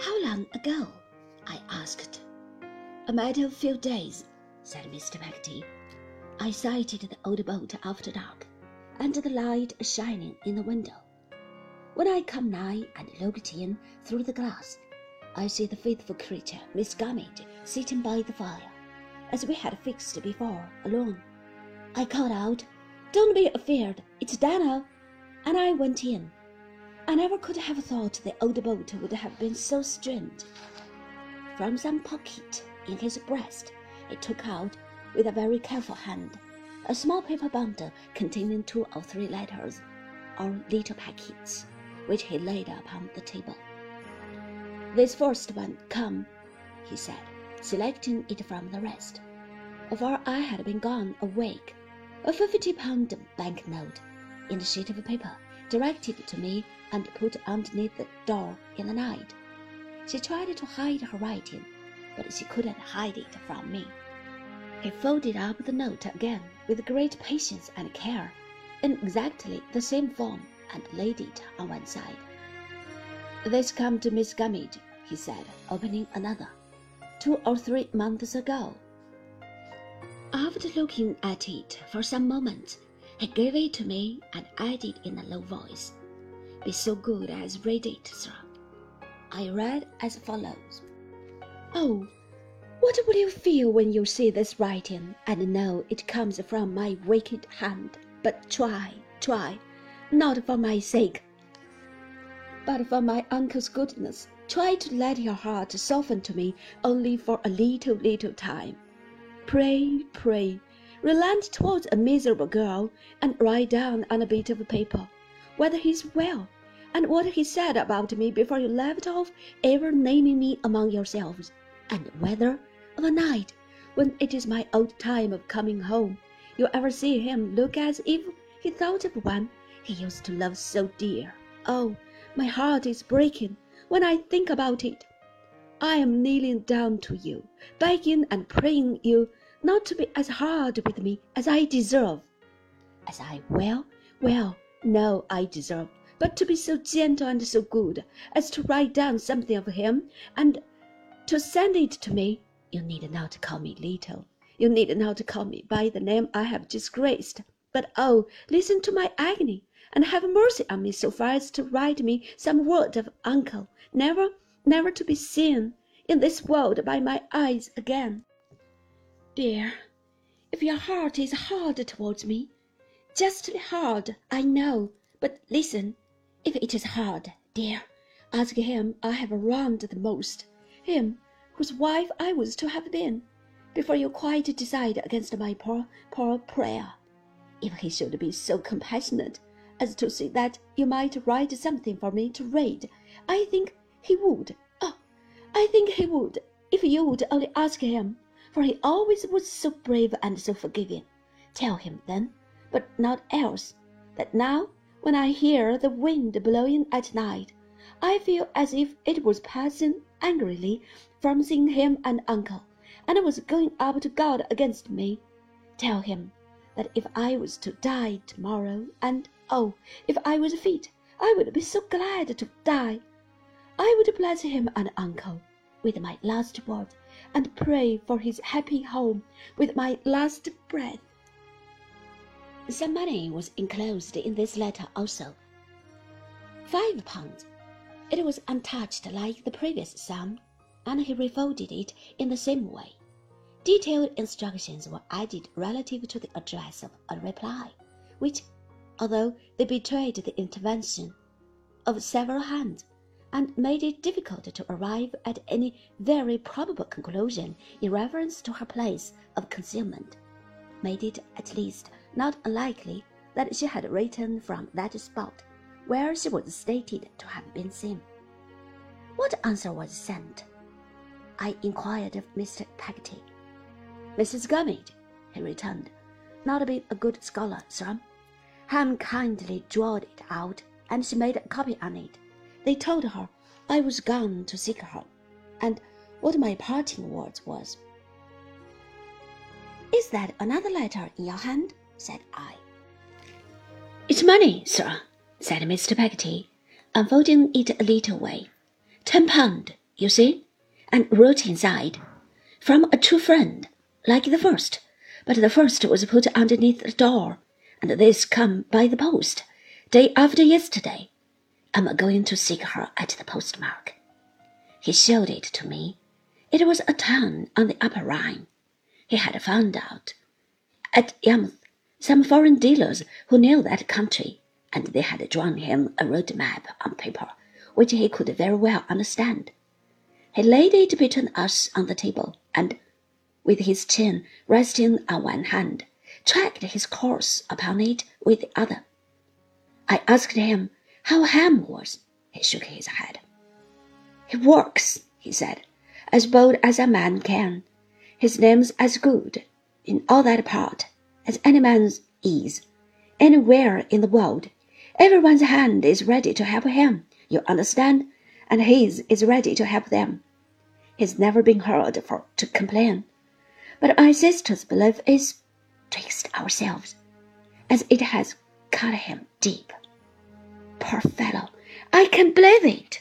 How long ago? I asked. A matter of few days, said Mr. Peggotty. I sighted the old boat after dark, and the light shining in the window. When I come nigh and looked in through the glass, I see the faithful creature, Miss Gummidge, sitting by the fire, as we had fixed before, alone. I called out, Don't be afeard, it's Dan'l, and I went in. I never could have thought the old boat would have been so strained. From some pocket in his breast, he took out, with a very careful hand, a small paper bundle containing two or three letters, or little packets, which he laid upon the table. This first one come, he said, selecting it from the rest. For I had been gone a week, a fifty pound bank note, in a sheet of paper, directed to me and put underneath the door in the night. She tried to hide her writing, but she couldn't hide it from me. He folded up the note again with great patience and care, in exactly the same form, and laid it on one side. This come to Miss Gummidge, he said, opening another, two or three months ago. After looking at it for some moments, he gave it to me and added in a low voice, Be so good as read it, sir. I read as follows Oh, what will you feel when you see this writing and know it comes from my wicked hand? But try, try, not for my sake, but for my uncle's goodness, try to let your heart soften to me only for a little, little time. Pray, pray, relent towards a miserable girl, and write down on a bit of paper whether he's well, and what he said about me before you left off ever naming me among yourselves, and whether, of a night, when it is my old time of coming home, you ever see him look as if he thought of one he used to love so dear. Oh, my heart is breaking when I think about it. I am kneeling down to you, begging and praying you not to be as hard with me as I deserve. As I well, well know I deserve, but to be so gentle and so good as to write down something of him and to send it to me. You need not to call me little. You need not to call me by the name I have disgraced. But oh, listen to my agony, and have mercy on me so far as to write me some word of uncle, never, never to be seen in this world by my eyes again. Dear, if your heart is hard towards me, justly hard, I know, but listen, if it is hard, dear, ask him I have wronged the most, him whose wife I was to have been, before you quite decide against my poor, poor prayer. If he should be so compassionate as to see that you might write something for me to read, I think he would. Oh, I think he would, if you would only ask him for he always was so brave and so forgiving. Tell him then, but not else, that now, when I hear the wind blowing at night, I feel as if it was passing angrily from seeing him and uncle, and was going up to God against me. Tell him that if I was to die tomorrow, and oh, if I was fit, I would be so glad to die. I would bless him and uncle with my last word and pray for his happy home with my last breath. Some money was enclosed in this letter also. Five pounds. It was untouched like the previous sum, and he refolded it in the same way. Detailed instructions were added relative to the address of a reply, which, although they betrayed the intervention of several hands, and made it difficult to arrive at any very probable conclusion in reference to her place of concealment, made it at least not unlikely that she had written from that spot where she was stated to have been seen. What answer was sent? I inquired of Mr. Peggotty. Mrs. Gummidge, he returned, not bit a good scholar, sir. Ham kindly drawed it out, and she made a copy on it. They told her I was gone to seek her, and what my parting words was. Is that another letter in your hand? said I. It's money, sir, said Mr. Peggotty, unfolding it a little way. Ten pound, you see, and wrote inside, From a true friend, like the first, but the first was put underneath the door, and this come by the post, day after yesterday. I'm going to seek her at the postmark. He showed it to me. It was a town on the upper Rhine. He had found out at Yarmouth some foreign dealers who knew that country, and they had drawn him a road map on paper, which he could very well understand. He laid it between us on the table, and, with his chin resting on one hand, tracked his course upon it with the other. I asked him how Ham was. He shook his head. He works, he said, as bold as a man can. His name's as good in all that part as any man's is. Anywhere in the world, everyone's hand is ready to help him, you understand, and his is ready to help them. He's never been heard for to complain. But my sister's belief is, twixt ourselves, as it has cut him deep. Poor fellow, I can't believe it.